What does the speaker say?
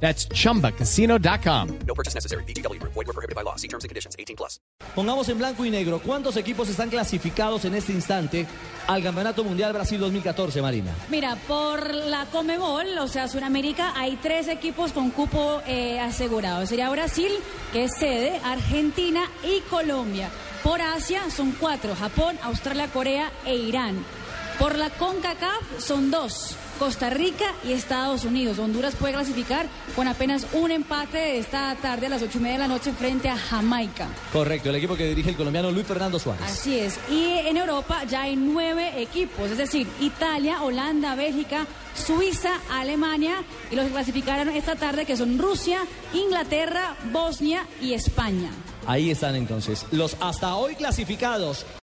That's chumbacasino.com. No purchase necessary. BGW. Void were prohibited by law. See terms and conditions. 18 plus. Pongamos en blanco y negro, ¿cuántos equipos están clasificados en este instante al Campeonato Mundial Brasil 2014, Marina? Mira, por la Comebol, o sea, Sudamérica, hay tres equipos con cupo eh, asegurado. Sería Brasil, que es sede, Argentina y Colombia. Por Asia son cuatro, Japón, Australia, Corea e Irán. Por la CONCACAF son dos, Costa Rica y Estados Unidos. Honduras puede clasificar con apenas un empate esta tarde a las ocho y media de la noche frente a Jamaica. Correcto, el equipo que dirige el colombiano Luis Fernando Suárez. Así es. Y en Europa ya hay nueve equipos, es decir, Italia, Holanda, Bélgica, Suiza, Alemania y los que clasificaron esta tarde que son Rusia, Inglaterra, Bosnia y España. Ahí están entonces los hasta hoy clasificados.